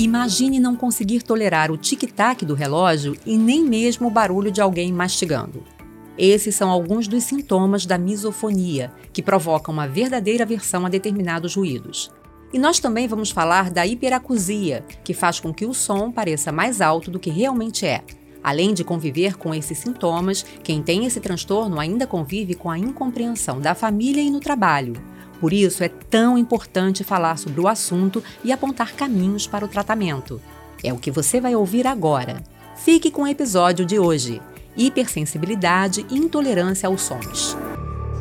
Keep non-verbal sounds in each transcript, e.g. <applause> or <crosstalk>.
Imagine não conseguir tolerar o tic-tac do relógio e nem mesmo o barulho de alguém mastigando. Esses são alguns dos sintomas da misofonia, que provocam uma verdadeira aversão a determinados ruídos. E nós também vamos falar da hiperacusia, que faz com que o som pareça mais alto do que realmente é. Além de conviver com esses sintomas, quem tem esse transtorno ainda convive com a incompreensão da família e no trabalho. Por isso é tão importante falar sobre o assunto e apontar caminhos para o tratamento. É o que você vai ouvir agora. Fique com o episódio de hoje: Hipersensibilidade e intolerância aos sons.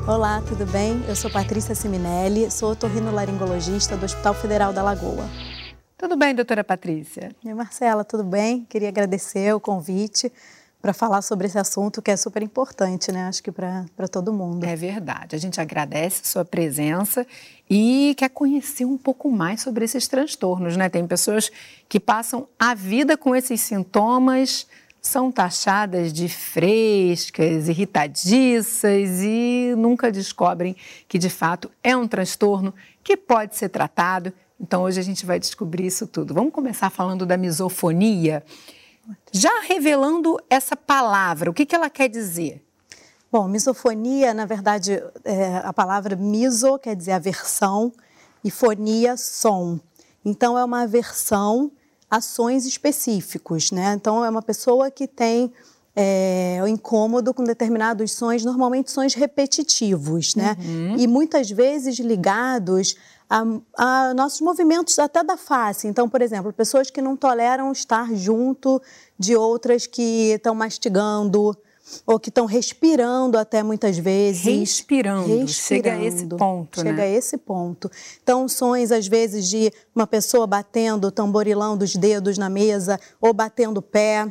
Olá, tudo bem? Eu sou Patrícia Siminelli, sou otorrinolaringologista do Hospital Federal da Lagoa. Tudo bem, doutora Patrícia? E Marcela, tudo bem? Queria agradecer o convite para falar sobre esse assunto que é super importante, né? Acho que para todo mundo. É verdade. A gente agradece a sua presença e quer conhecer um pouco mais sobre esses transtornos, né? Tem pessoas que passam a vida com esses sintomas, são taxadas de frescas, irritadiças e nunca descobrem que de fato é um transtorno que pode ser tratado então hoje a gente vai descobrir isso tudo. Vamos começar falando da misofonia. Já revelando essa palavra, o que, que ela quer dizer? Bom, misofonia, na verdade, é, a palavra miso quer dizer aversão e fonia, som. Então, é uma aversão a sons específicos, né? Então, é uma pessoa que tem é, o incômodo com determinados sons, normalmente sons repetitivos, né? Uhum. E muitas vezes ligados a, a, nossos movimentos até da face. Então, por exemplo, pessoas que não toleram estar junto de outras que estão mastigando ou que estão respirando até muitas vezes. Respirando. respirando. Chega a esse ponto, Chega né? a esse ponto. Então, sons, às vezes, de uma pessoa batendo, tamborilando os dedos na mesa ou batendo o pé.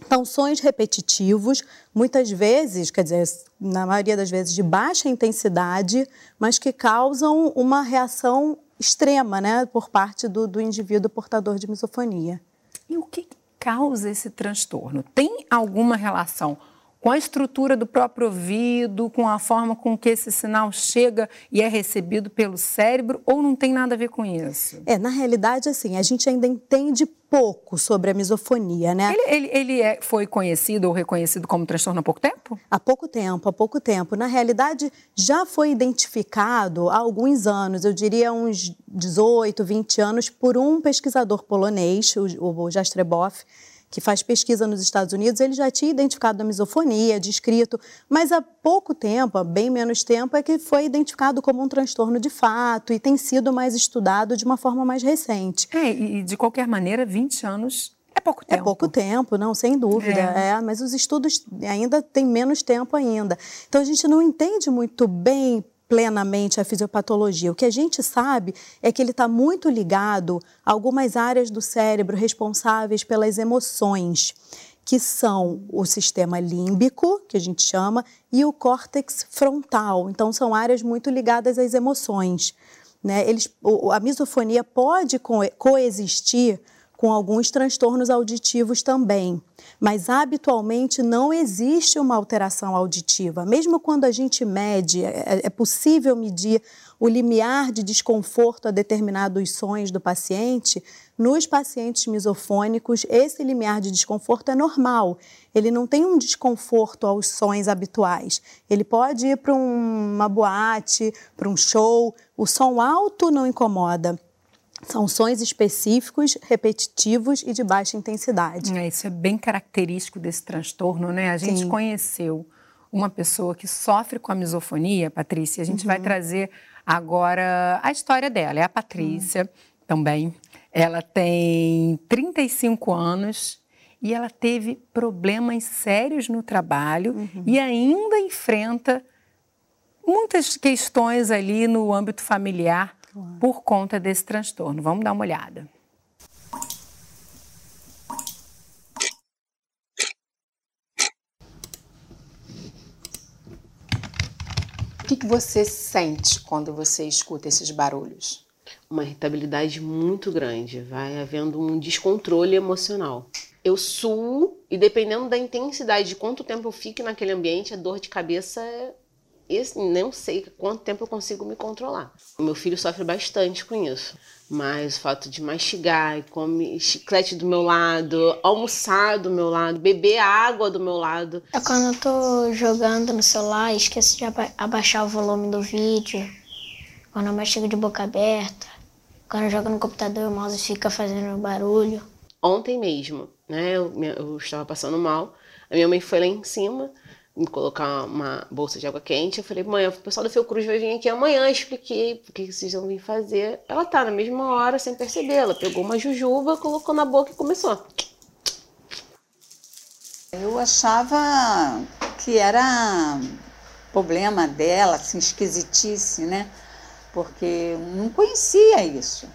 Então, sons repetitivos, muitas vezes, quer dizer, na maioria das vezes de baixa intensidade, mas que causam uma reação extrema, né, por parte do, do indivíduo portador de misofonia. E o que causa esse transtorno? Tem alguma relação com a estrutura do próprio ouvido, com a forma com que esse sinal chega e é recebido pelo cérebro, ou não tem nada a ver com isso? É, na realidade, assim, a gente ainda entende pouco sobre a misofonia, né? Ele, ele, ele é, foi conhecido ou reconhecido como transtorno há pouco tempo? Há pouco tempo, há pouco tempo. Na realidade, já foi identificado há alguns anos, eu diria uns 18, 20 anos, por um pesquisador polonês, o, o Jastreboff, que faz pesquisa nos Estados Unidos, ele já tinha identificado a misofonia, descrito, mas há pouco tempo, há bem menos tempo, é que foi identificado como um transtorno de fato e tem sido mais estudado de uma forma mais recente. É, e de qualquer maneira, 20 anos é pouco tempo. É pouco tempo, não, sem dúvida. É. é. mas os estudos ainda têm menos tempo ainda. Então a gente não entende muito bem plenamente a fisiopatologia. O que a gente sabe é que ele está muito ligado a algumas áreas do cérebro responsáveis pelas emoções, que são o sistema límbico, que a gente chama, e o córtex frontal. Então, são áreas muito ligadas às emoções. Né? Eles, a misofonia pode coexistir com alguns transtornos auditivos também. Mas habitualmente não existe uma alteração auditiva. Mesmo quando a gente mede, é, é possível medir o limiar de desconforto a determinados sons do paciente, nos pacientes misofônicos, esse limiar de desconforto é normal. Ele não tem um desconforto aos sons habituais. Ele pode ir para uma boate, para um show, o som alto não incomoda são sons específicos, repetitivos e de baixa intensidade. É, isso é bem característico desse transtorno, né? A gente Sim. conheceu uma pessoa que sofre com a misofonia, Patrícia. A gente uhum. vai trazer agora a história dela. É a Patrícia uhum. também. Ela tem 35 anos e ela teve problemas sérios no trabalho uhum. e ainda enfrenta muitas questões ali no âmbito familiar por conta desse transtorno. Vamos dar uma olhada. O que, que você sente quando você escuta esses barulhos? Uma irritabilidade muito grande, vai havendo um descontrole emocional. Eu suo e dependendo da intensidade de quanto tempo eu fico naquele ambiente, a dor de cabeça é esse, não sei quanto tempo eu consigo me controlar. O meu filho sofre bastante com isso. Mas o fato de mastigar e comer chiclete do meu lado, almoçar do meu lado, beber água do meu lado. É quando eu tô jogando no celular e esqueço de aba abaixar o volume do vídeo. Quando eu mastigo de boca aberta. Quando eu jogo no computador, o mouse fica fazendo barulho. Ontem mesmo, né, eu, eu estava passando mal. A minha mãe foi lá em cima colocar uma bolsa de água quente. Eu falei, mãe, o pessoal do Fiocruz vai vir aqui amanhã. expliquei o que vocês vão vir fazer. Ela tá na mesma hora, sem perceber. Ela pegou uma jujuba, colocou na boca e começou. Eu achava que era problema dela, assim, esquisitice, né? Porque eu não conhecia isso.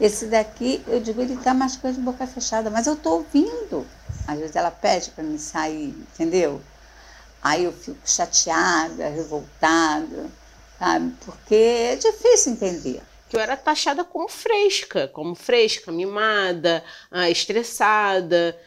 Esse daqui, eu digo, ele tá mascando de boca fechada, mas eu tô ouvindo. Às vezes ela pede para me sair, entendeu? Aí eu fico chateada, revoltada, sabe? Porque é difícil entender. Que eu era taxada como fresca, como fresca, mimada, ah, estressada.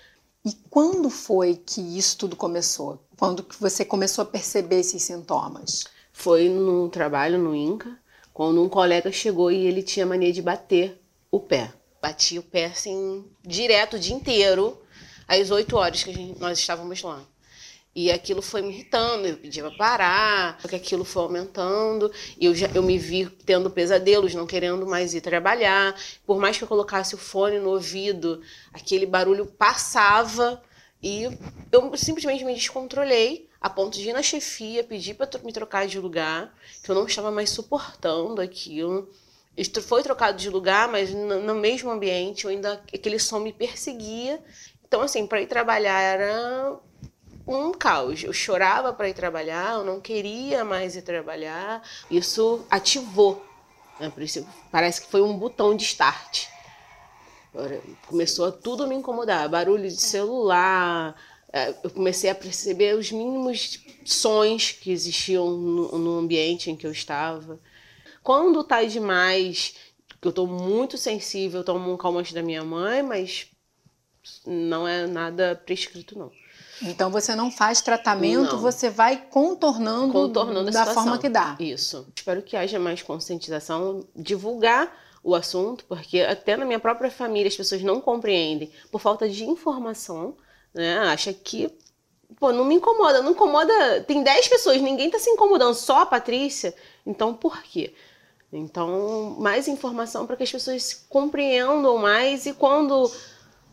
E quando foi que isso tudo começou? Quando que você começou a perceber esses sintomas? Foi num trabalho no INCA, quando um colega chegou e ele tinha mania de bater o pé. Batia o pé assim, direto o dia inteiro, às 8 horas que gente, nós estávamos lá. E aquilo foi me irritando, eu pedia para parar, porque aquilo foi aumentando, e eu, já, eu me vi tendo pesadelos, não querendo mais ir trabalhar. Por mais que eu colocasse o fone no ouvido, aquele barulho passava, e eu simplesmente me descontrolei, a ponto de ir na chefia, pedir para me trocar de lugar, que eu não estava mais suportando aquilo. Foi trocado de lugar, mas no, no mesmo ambiente, eu ainda aquele som me perseguia. Então, assim, para ir trabalhar era um caos. Eu chorava para ir trabalhar, eu não queria mais ir trabalhar. Isso ativou. Né? Por isso, parece que foi um botão de start. Começou a tudo me incomodar. Barulho de celular. É, eu comecei a perceber os mínimos sons que existiam no, no ambiente em que eu estava. Quando tá demais, eu estou muito sensível, tomo um calmante da minha mãe, mas não é nada prescrito, não. Então você não faz tratamento, não. você vai contornando, contornando da forma que dá. Isso. Espero que haja mais conscientização, divulgar o assunto, porque até na minha própria família as pessoas não compreendem por falta de informação, né? Acha que pô, não me incomoda, não incomoda. Tem 10 pessoas, ninguém tá se incomodando, só a Patrícia. Então por quê? Então, mais informação para que as pessoas compreendam mais e quando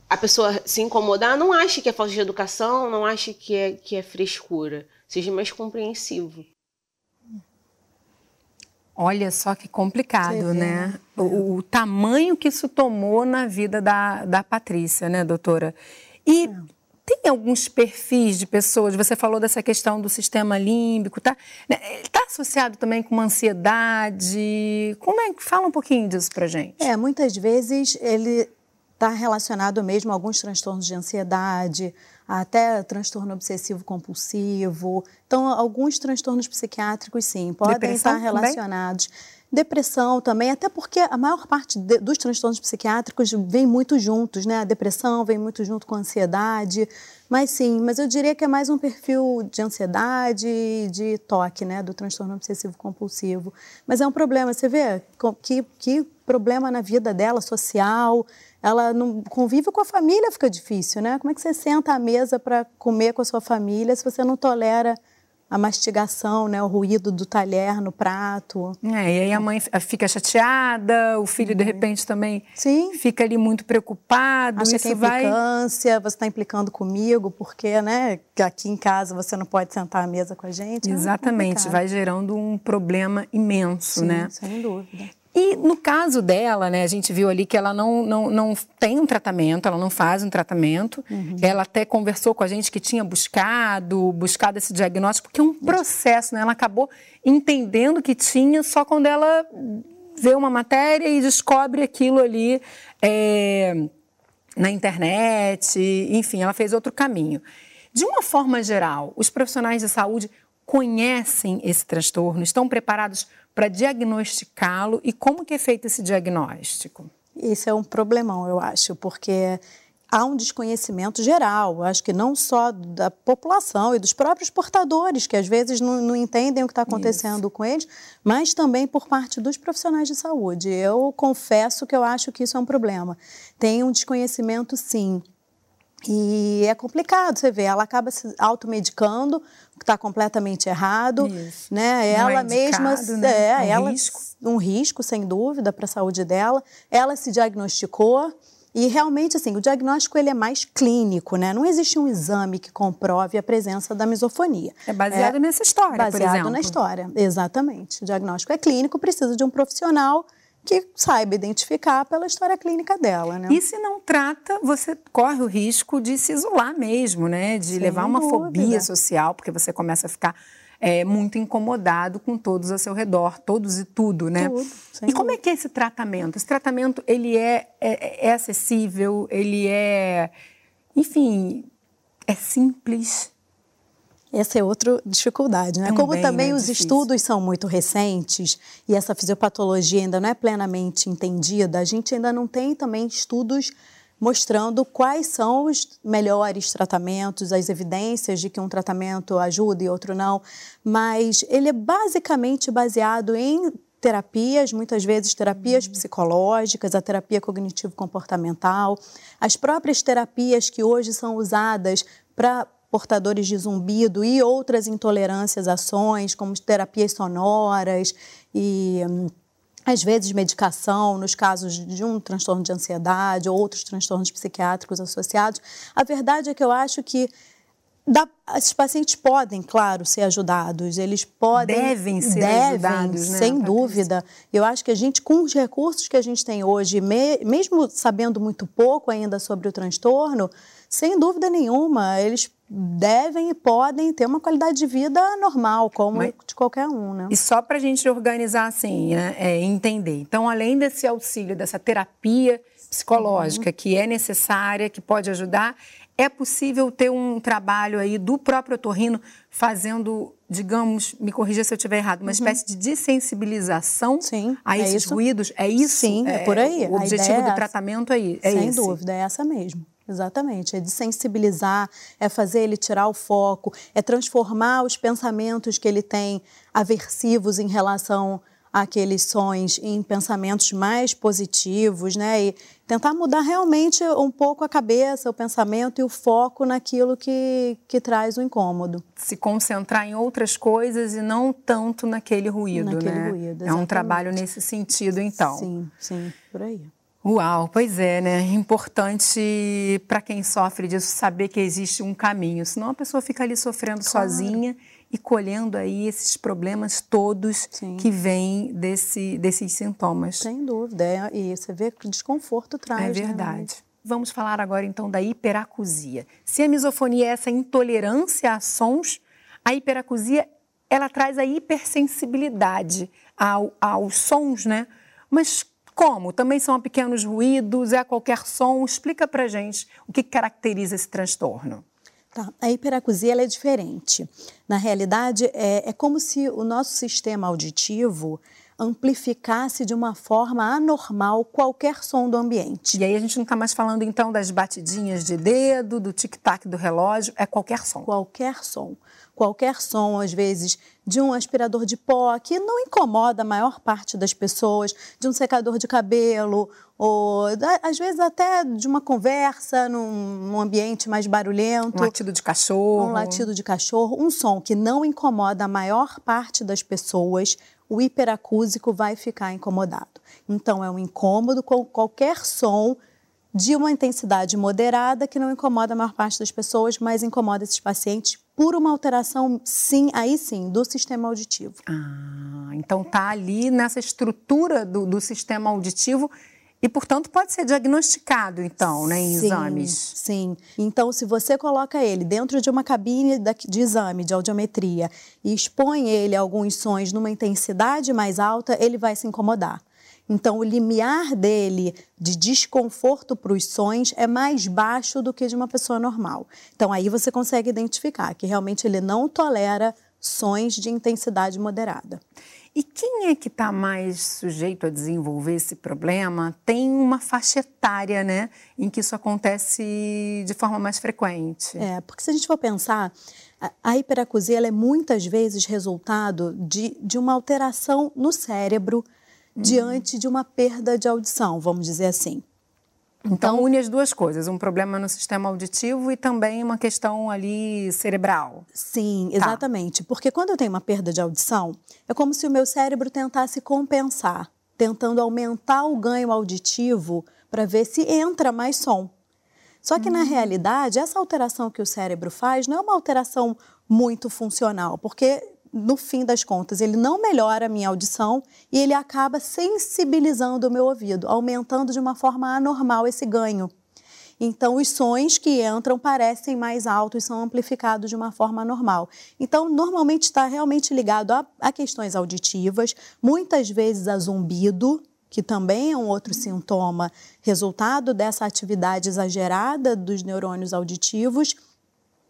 a pessoa se incomodar, não ache que é falta de educação, não ache que é, que é frescura. Seja mais compreensivo. Olha só que complicado, né? O, o, tamanho que isso tomou na vida da, da Patrícia, né, doutora? E é. tem alguns perfis de pessoas, você falou dessa questão do sistema límbico, tá? Está associado também com uma ansiedade. Como é que fala um pouquinho disso pra gente? É, muitas vezes ele está relacionado mesmo a alguns transtornos de ansiedade, até transtorno obsessivo compulsivo. Então, alguns transtornos psiquiátricos, sim, podem Depressão estar relacionados. Também? Depressão também, até porque a maior parte de, dos transtornos psiquiátricos vem muito juntos, né? A depressão vem muito junto com a ansiedade. Mas sim, mas eu diria que é mais um perfil de ansiedade, de toque, né? Do transtorno obsessivo compulsivo. Mas é um problema, você vê que, que problema na vida dela, social, ela não convive com a família, fica difícil, né? Como é que você senta à mesa para comer com a sua família se você não tolera a mastigação, né, o ruído do talher no prato. É, e aí a mãe fica chateada, o filho de uhum. repente também Sim. fica ali muito preocupado. Acha isso que é implicância, vai... você está implicando comigo, porque né, aqui em casa você não pode sentar à mesa com a gente. É Exatamente, é vai gerando um problema imenso, Sim, né? Sem dúvida. E no caso dela, né, a gente viu ali que ela não, não, não tem um tratamento, ela não faz um tratamento. Uhum. Ela até conversou com a gente que tinha buscado, buscado esse diagnóstico, porque é um processo, né? Ela acabou entendendo que tinha só quando ela vê uma matéria e descobre aquilo ali é, na internet, enfim, ela fez outro caminho. De uma forma geral, os profissionais de saúde conhecem esse transtorno, estão preparados para diagnosticá-lo e como que é feito esse diagnóstico? Isso é um problemão, eu acho, porque há um desconhecimento geral, acho que não só da população e dos próprios portadores, que às vezes não, não entendem o que está acontecendo isso. com eles, mas também por parte dos profissionais de saúde. Eu confesso que eu acho que isso é um problema. Tem um desconhecimento, sim. E é complicado, você vê, ela acaba se automedicando, que está completamente errado, Isso. né? Não ela é mesma né? é, um ela risco. um risco sem dúvida para a saúde dela. Ela se diagnosticou e realmente assim, o diagnóstico ele é mais clínico, né? Não existe um exame que comprove a presença da misofonia. É baseado é, nessa história, baseado por exemplo. na história, exatamente. O diagnóstico é clínico, precisa de um profissional que saiba identificar pela história clínica dela, né? E se não trata, você corre o risco de se isolar mesmo, né? De Sem levar uma dúvida. fobia social, porque você começa a ficar é, muito incomodado com todos ao seu redor, todos e tudo, né? Tudo, e como é que é esse tratamento? Esse tratamento, ele é, é, é acessível, ele é, enfim, é simples? Essa é outra dificuldade, né? Também, Como também né? os Difícil. estudos são muito recentes e essa fisiopatologia ainda não é plenamente entendida, a gente ainda não tem também estudos mostrando quais são os melhores tratamentos, as evidências de que um tratamento ajuda e outro não, mas ele é basicamente baseado em terapias, muitas vezes terapias psicológicas, a terapia cognitivo-comportamental, as próprias terapias que hoje são usadas para portadores de zumbido e outras intolerâncias, ações, como terapias sonoras e hum, às vezes medicação nos casos de um transtorno de ansiedade ou outros transtornos psiquiátricos associados. A verdade é que eu acho que dá, esses pacientes podem, claro, ser ajudados. Eles podem. Devem ser devem, ajudados, né, sem dúvida. Eu acho que a gente, com os recursos que a gente tem hoje, me- mesmo sabendo muito pouco ainda sobre o transtorno, sem dúvida nenhuma, eles devem e podem ter uma qualidade de vida normal, como Mas- de qualquer um, né? E só para a gente organizar assim, né, é, entender. Então, além desse auxílio, dessa terapia psicológica que é necessária, que pode ajudar, é possível ter um trabalho aí do próprio otorrino fazendo, digamos, me corrija se eu estiver errado, uma espécie de desensibilização Uhum. Sim, a é esses isso. ruídos? É isso? Sim, é por aí. O objetivo é do essa. tratamento é, i- é Sem esse? dúvida, é essa mesmo. Exatamente. É de sensibilizar, é fazer ele tirar o foco, é transformar os pensamentos que ele tem aversivos em relação àqueles sons em pensamentos mais positivos, né? E tentar mudar realmente um pouco a cabeça, o pensamento e o foco naquilo que, que traz o incômodo. se concentrar em outras coisas e não tanto naquele ruído, Naquele né? ruído, é um trabalho nesse sentido, então. Sim, sim, por aí. Uau, pois é, né? Importante para quem sofre disso saber que existe um caminho, senão a pessoa fica ali sofrendo Claro. sozinha e colhendo aí esses problemas todos Sim. que vêm desse, desses sintomas. Sem dúvida. É, e você vê que o desconforto traz. É né, verdade. Vamos falar agora então da hiperacusia. Se a misofonia é essa intolerância a sons, a hiperacusia ela traz a hipersensibilidade ao, aos sons, né? Mas como? Também são pequenos ruídos, é qualquer som? Explica pra gente o que caracteriza esse transtorno. Tá. A hiperacusia é diferente. Na realidade, é, é como se o nosso sistema auditivo amplificasse de uma forma anormal qualquer som do ambiente. E aí a gente não está mais falando então das batidinhas de dedo, do tic-tac do relógio, é qualquer som. Qualquer som. Qualquer som, às vezes, de um aspirador de pó, que não incomoda a maior parte das pessoas, de um secador de cabelo, ou às vezes até de uma conversa num, num ambiente mais barulhento. Um latido de cachorro. um latido de cachorro, um som que não incomoda a maior parte das pessoas, o hiperacúsico vai ficar incomodado. Então, é um incômodo com qualquer som de uma intensidade moderada que não incomoda a maior parte das pessoas, mas incomoda esses pacientes por uma alteração, sim, aí sim, do sistema auditivo. Ah, então tá ali nessa estrutura do, do sistema auditivo e, portanto, pode ser diagnosticado, então, né, em Sim, exames. Sim. Então, se você coloca ele dentro de uma cabine de exame de audiometria e expõe ele a alguns sons numa intensidade mais alta, ele vai se incomodar. Então, o limiar dele de desconforto para os sons é mais baixo do que de uma pessoa normal. Então, aí você consegue identificar que realmente ele não tolera sons de intensidade moderada. E quem é que está mais sujeito a desenvolver esse problema? Tem uma faixa etária, né, em que isso acontece de forma mais frequente. É, porque se a gente for pensar, a hiperacusia é muitas vezes resultado de, de uma alteração no cérebro uhum. diante de uma perda de audição, vamos dizer assim. Então, então, une as duas coisas, um problema no sistema auditivo e também uma questão ali cerebral. Sim, tá. exatamente. Tá. Porque quando eu tenho uma perda de audição, é como se o meu cérebro tentasse compensar, tentando aumentar o ganho auditivo para ver se entra mais som. Só que, hum. na realidade, essa alteração que o cérebro faz não é uma alteração muito funcional, porque no fim das contas, ele não melhora a minha audição e ele acaba sensibilizando o meu ouvido, aumentando de uma forma anormal esse ganho. Então, os sons que entram parecem mais altos, são amplificados de uma forma normal. Então, normalmente está realmente ligado a, a questões auditivas, muitas vezes a zumbido, que também é um outro sintoma resultado dessa atividade exagerada dos neurônios auditivos.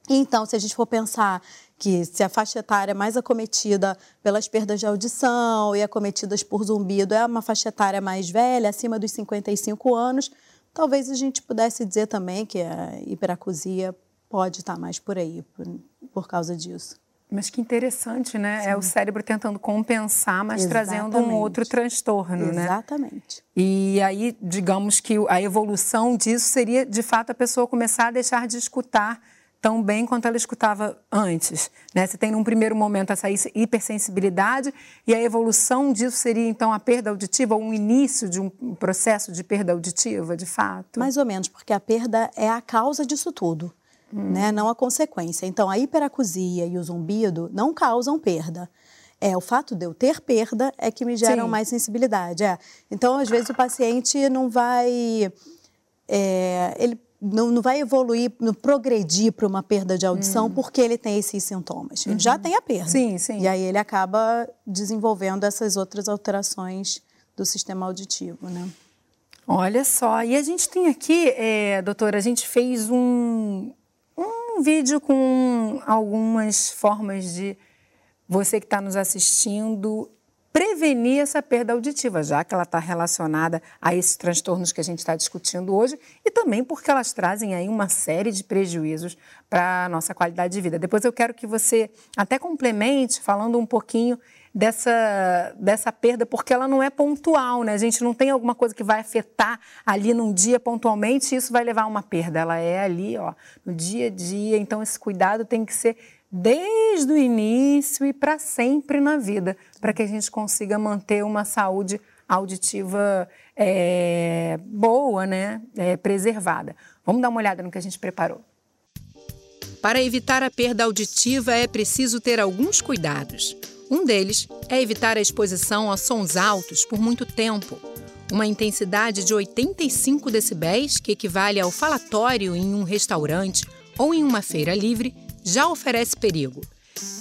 Então, se a gente for pensar que se a faixa etária mais acometida pelas perdas de audição e acometidas por zumbido é uma faixa etária mais velha, acima dos 55 anos, talvez a gente pudesse dizer também que a hiperacusia pode estar mais por aí, por, por causa disso. Mas que interessante, né? Sim. É o cérebro tentando compensar, mas Exatamente. trazendo um outro transtorno, Exatamente. né? Exatamente. E aí, digamos que a evolução disso seria, de fato, a pessoa começar a deixar de escutar tão bem quanto ela escutava antes. Né? Você tem, num primeiro momento, essa hipersensibilidade e a evolução disso seria, então, a perda auditiva ou um início de um processo de perda auditiva, de fato? Mais ou menos, porque a perda é a causa disso tudo, hum. né? não a consequência. Então, a hiperacusia e o zumbido não causam perda. É, o fato de eu ter perda é que me geram Sim. mais sensibilidade. É. Então, às vezes, o paciente não vai... É, ele não, não vai evoluir, não progredir para uma perda de audição hum. porque ele tem esses sintomas. Ele uhum. já tem a perda. Sim, sim. E aí ele acaba desenvolvendo essas outras alterações do sistema auditivo, né? Olha só, e a gente tem aqui, é, doutora, a gente fez um, um vídeo com algumas formas de você que está nos assistindo prevenir essa perda auditiva, já que ela está relacionada a esses transtornos que a gente está discutindo hoje e também porque elas trazem aí uma série de prejuízos para a nossa qualidade de vida. Depois eu quero que você até complemente falando um pouquinho dessa, dessa perda, porque ela não é pontual, né? A gente não tem alguma coisa que vai afetar ali num dia pontualmente e isso vai levar a uma perda. Ela é ali, ó, no dia a dia. Então, esse cuidado tem que ser desde o início e para sempre na vida, para que a gente consiga manter uma saúde auditiva é, boa, né? É, preservada. Vamos dar uma olhada no que a gente preparou. Para evitar a perda auditiva é preciso ter alguns cuidados. Um deles é evitar a exposição a sons altos por muito tempo. Uma intensidade de 85 decibéis, que equivale ao falatório em um restaurante ou em uma feira livre, já oferece perigo.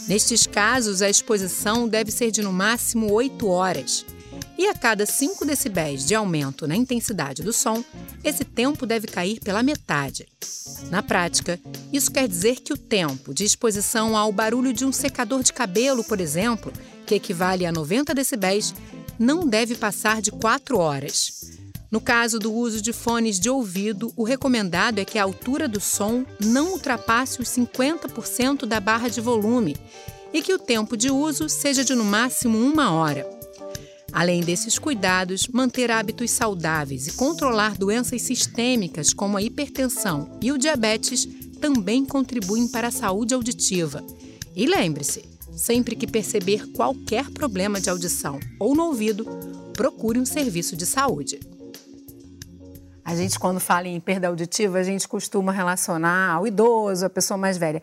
Nestes casos, a exposição deve ser de no máximo 8 horas. E a cada 5 decibéis de aumento na intensidade do som, esse tempo deve cair pela metade. Na prática, isso quer dizer que o tempo de exposição ao barulho de um secador de cabelo, por exemplo, que equivale a 90 decibéis, não deve passar de 4 horas. No caso do uso de fones de ouvido, o recomendado é que a altura do som não ultrapasse os 50% da barra de volume e que o tempo de uso seja de no máximo uma hora. Além desses cuidados, manter hábitos saudáveis e controlar doenças sistêmicas como a hipertensão e o diabetes também contribuem para a saúde auditiva. E lembre-se, sempre que perceber qualquer problema de audição ou no ouvido, procure um serviço de saúde. A gente, quando fala em perda auditiva, a gente costuma relacionar ao idoso, a pessoa mais velha.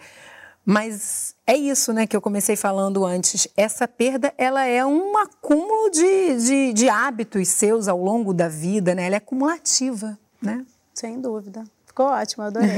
Mas é isso, né, que eu comecei falando antes. Essa perda, ela é um acúmulo de, de, de hábitos seus ao longo da vida, né? Ela é acumulativa, né? Sem dúvida. Ficou ótimo, adorei.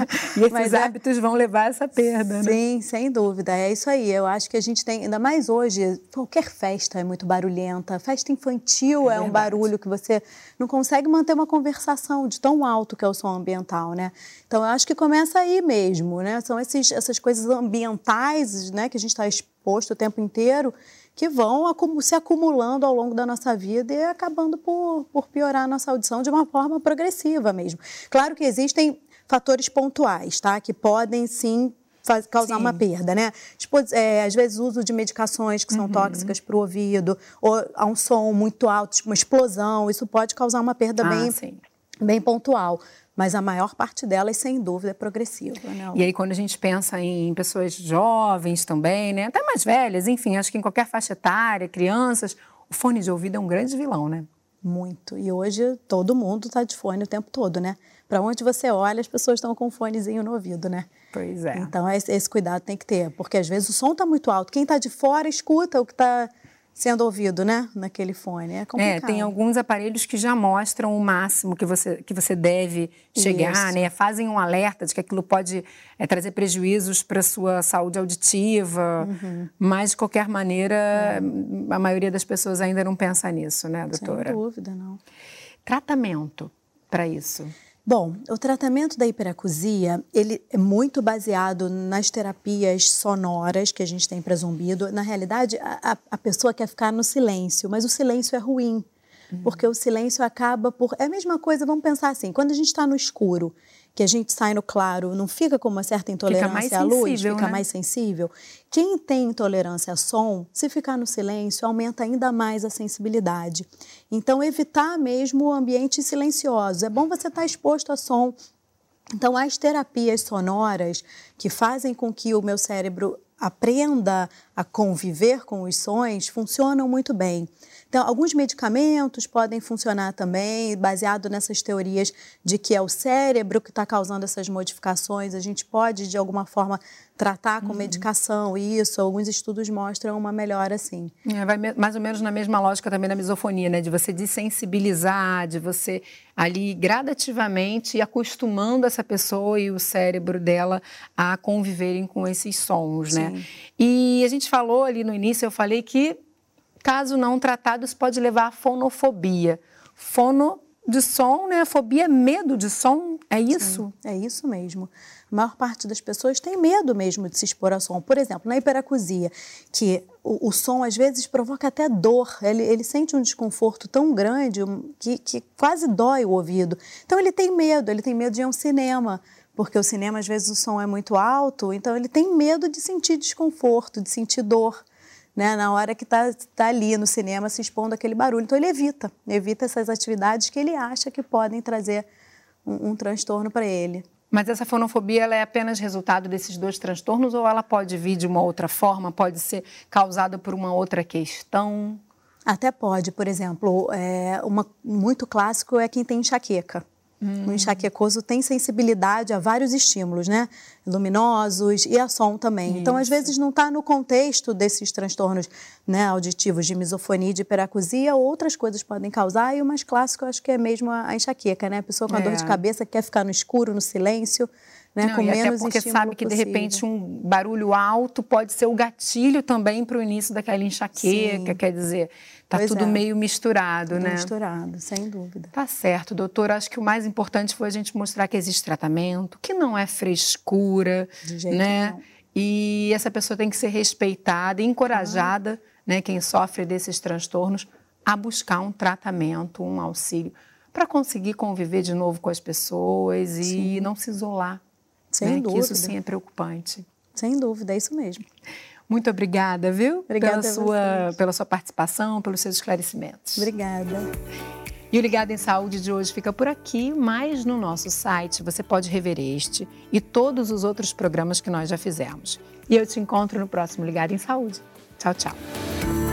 <laughs> e esses Mas é hábitos é... vão levar a essa perda, né? Sim, sem dúvida. É isso aí. Eu acho que a gente tem, ainda mais hoje, qualquer festa é muito barulhenta. Festa infantil é, é um barulho que você não consegue manter uma conversação de tão alto que é o som ambiental, né? Então, eu acho que começa aí mesmo, né? São esses, essas coisas ambientais, né, que a gente está exposto o tempo inteiro que vão se acumulando ao longo da nossa vida e acabando por, por piorar a nossa audição de uma forma progressiva mesmo. Claro que existem fatores pontuais, tá? Que podem sim faz, causar Sim. uma perda, né? Tipo, é, às vezes uso de medicações que são uhum. tóxicas para o ouvido, ou há um som muito alto, tipo uma explosão, isso pode causar uma perda ah, bem, bem pontual. Mas a maior parte delas, sem dúvida, é progressiva. Né? E aí, quando a gente pensa em pessoas jovens também, né? Até mais velhas, enfim, acho que em qualquer faixa etária, crianças, o fone de ouvido é um grande vilão, né? Muito. E hoje todo mundo está de fone o tempo todo, né? Para onde você olha, as pessoas estão com um fonezinho no ouvido, né? Pois é. Então, esse, esse cuidado tem que ter, porque às vezes o som está muito alto. Quem está de fora escuta o que está sendo ouvido, né, naquele fone. É complicado. É, tem alguns aparelhos que já mostram o máximo que você, que você deve chegar, Isso. né? Fazem um alerta de que aquilo pode é, trazer prejuízos para a sua saúde auditiva, uhum. mas de qualquer maneira, é. a maioria das pessoas ainda não pensa nisso, né, doutora? Sem dúvida, não. Tratamento para isso. Bom, o tratamento da hiperacusia, ele é muito baseado nas terapias sonoras que a gente tem para zumbido. Na realidade, a, a, pessoa quer ficar no silêncio, mas o silêncio é ruim, uhum. porque o silêncio acaba por... É a mesma coisa, vamos pensar assim, quando a gente está no escuro que a gente sai no claro, não fica com uma certa intolerância à luz, fica né? mais sensível. Quem tem intolerância a som, se ficar no silêncio, aumenta ainda mais a sensibilidade. Então, evitar mesmo o ambiente silencioso. É bom você estar exposto a som. Então, as terapias sonoras que fazem com que o meu cérebro aprenda a conviver com os sons funcionam muito bem. Então, alguns medicamentos podem funcionar também, baseado nessas teorias de que é o cérebro que está causando essas modificações. A gente pode, de alguma forma, tratar com uhum. medicação isso. Alguns estudos mostram uma melhora, sim. É, vai mais ou menos na mesma lógica também da misofonia, né? De você desensibilizar, de você ali gradativamente acostumando essa pessoa e o cérebro dela a conviverem com esses sons, né? sim. né? E a gente falou ali no início, eu falei que Caso não tratado, isso pode levar à fonofobia. Fono de som, né? Fobia é medo de som, é isso? Sim, é isso mesmo. A maior parte das pessoas tem medo mesmo de se expor ao som. Por exemplo, na hiperacusia, que o, o som às vezes provoca até dor, ele, ele sente um desconforto tão grande que, que quase dói o ouvido. Então ele tem medo, ele tem medo de ir a um cinema, porque o cinema às vezes o som é muito alto, então ele tem medo de sentir desconforto, de sentir dor né, na hora que está tá ali no cinema se expondo aquele barulho. Então ele evita, evita essas atividades que ele acha que podem trazer um, um transtorno para ele. Mas essa fonofobia é apenas resultado desses dois transtornos ou ela pode vir de uma outra forma, pode ser causada por uma outra questão? Até pode, por exemplo, é, uma, muito clássico é quem tem enxaqueca. Hum. O enxaquecoso tem sensibilidade a vários estímulos, né? Luminosos e a som também. Isso. Então, às vezes, não está no contexto desses transtornos né, auditivos de misofonia e de hiperacusia, outras coisas podem causar. E o mais clássico, eu acho que é mesmo a enxaqueca, né? A pessoa com a é. dor de cabeça quer ficar no escuro, no silêncio. Né, Não, com menos até porque sabe que possível. de repente um barulho alto pode ser o gatilho também para o início daquela enxaqueca, Sim. quer dizer, tá pois tudo é. meio misturado, tudo né? Misturado, sem dúvida. Tá certo, doutor. Acho que o mais importante foi a gente mostrar que existe tratamento, que não é frescura, de jeito né? Não. E essa pessoa tem que ser respeitada e encorajada, ah. né, quem sofre desses transtornos, a buscar um tratamento, um auxílio para conseguir conviver de novo com as pessoas Sim. e não se isolar sem né? dúvida. Que isso sim é preocupante. Sem dúvida, é isso mesmo. Muito obrigada, viu? Obrigada pela sua, pela sua participação, pelos seus esclarecimentos. Obrigada. E o Ligado em Saúde de hoje fica por aqui, mas no nosso site você pode rever este e todos os outros programas que nós já fizemos. E eu te encontro no próximo Ligado em Saúde. Tchau, tchau.